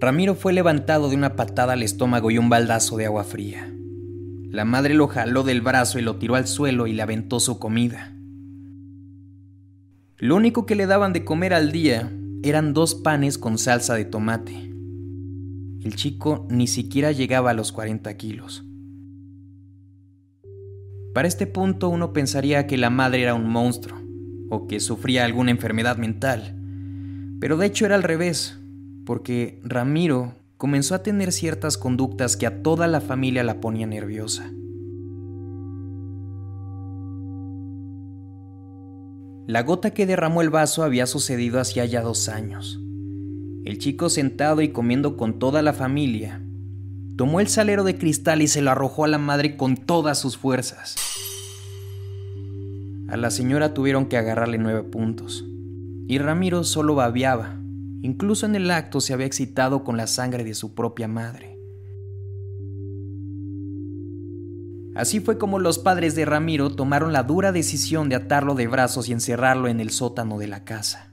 Ramiro fue levantado de una patada al estómago y un baldazo de agua fría. La madre lo jaló del brazo y lo tiró al suelo y le aventó su comida. Lo único que le daban de comer al día eran dos panes con salsa de tomate. El chico ni siquiera llegaba a los 40 kilos. Para este punto uno pensaría que la madre era un monstruo o que sufría alguna enfermedad mental, pero de hecho era al revés, porque Ramiro comenzó a tener ciertas conductas que a toda la familia la ponía nerviosa. La gota que derramó el vaso había sucedido hacía ya dos años. El chico sentado y comiendo con toda la familia, tomó el salero de cristal y se lo arrojó a la madre con todas sus fuerzas. A la señora tuvieron que agarrarle nueve puntos, y Ramiro solo babeaba. Incluso en el acto se había excitado con la sangre de su propia madre. Así fue como los padres de Ramiro tomaron la dura decisión de atarlo de brazos y encerrarlo en el sótano de la casa.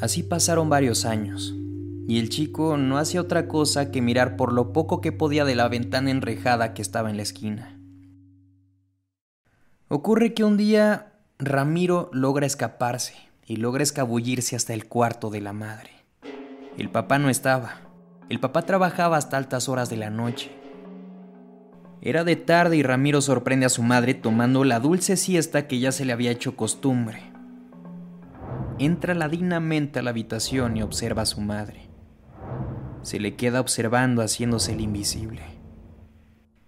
Así pasaron varios años, y el chico no hacía otra cosa que mirar por lo poco que podía de la ventana enrejada que estaba en la esquina. Ocurre que un día Ramiro logra escaparse y logra escabullirse hasta el cuarto de la madre. El papá no estaba. El papá trabajaba hasta altas horas de la noche era de tarde y Ramiro sorprende a su madre tomando la dulce siesta que ya se le había hecho costumbre. Entra ladinamente a la habitación y observa a su madre. Se le queda observando haciéndose el invisible.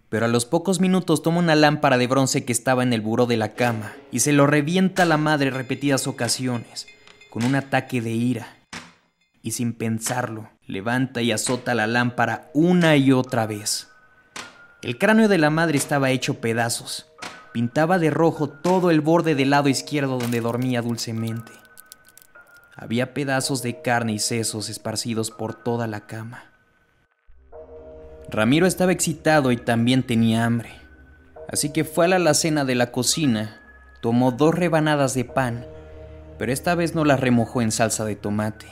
Pero a los pocos minutos toma una lámpara de bronce que estaba en el buró de la cama y se lo revienta a la madre repetidas ocasiones, con un ataque de ira. Y sin pensarlo, levanta y azota la lámpara una y otra vez. El cráneo de la madre estaba hecho pedazos. Pintaba de rojo todo el borde del lado izquierdo donde dormía dulcemente. Había pedazos de carne y sesos esparcidos por toda la cama. Ramiro estaba excitado y también tenía hambre, así que fue a la alacena de la cocina, tomó dos rebanadas de pan, pero esta vez no las remojó en salsa de tomate.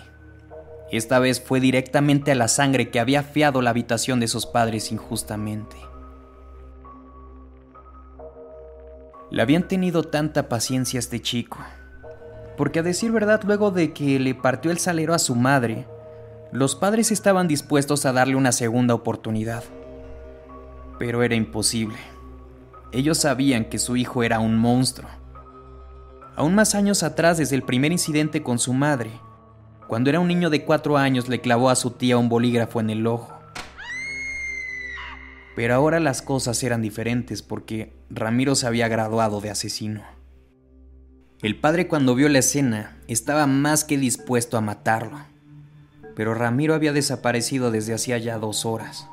Esta vez fue directamente a la sangre que había fiado la habitación de sus padres injustamente. Le habían tenido tanta paciencia a este chico, porque a decir verdad, luego de que le partió el salero a su madre, los padres estaban dispuestos a darle una segunda oportunidad. Pero era imposible. Ellos sabían que su hijo era un monstruo. Aún más años atrás, desde el primer incidente con su madre, cuando era un niño de cuatro años le clavó a su tía un bolígrafo en el ojo. Pero ahora las cosas eran diferentes porque Ramiro se había graduado de asesino. El padre cuando vio la escena estaba más que dispuesto a matarlo, pero Ramiro había desaparecido desde hacía ya dos horas.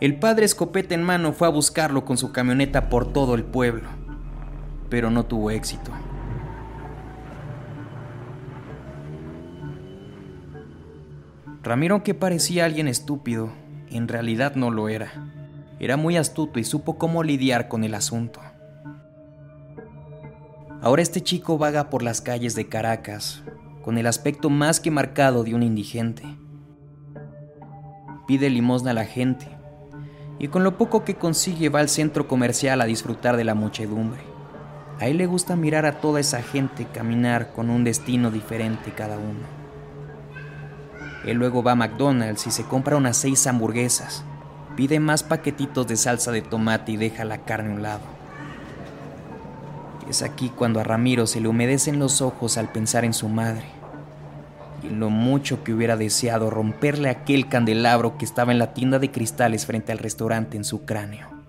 El padre escopeta en mano fue a buscarlo con su camioneta por todo el pueblo, pero no tuvo éxito. Ramiro, que parecía alguien estúpido, en realidad no lo era. Era muy astuto y supo cómo lidiar con el asunto. Ahora este chico vaga por las calles de Caracas, con el aspecto más que marcado de un indigente. Pide limosna a la gente, y con lo poco que consigue va al centro comercial a disfrutar de la muchedumbre. A él le gusta mirar a toda esa gente caminar con un destino diferente cada uno. Él luego va a McDonald's y se compra unas seis hamburguesas. Pide más paquetitos de salsa de tomate y deja la carne a un lado. Es aquí cuando a Ramiro se le humedecen los ojos al pensar en su madre y lo mucho que hubiera deseado romperle aquel candelabro que estaba en la tienda de cristales frente al restaurante en su cráneo.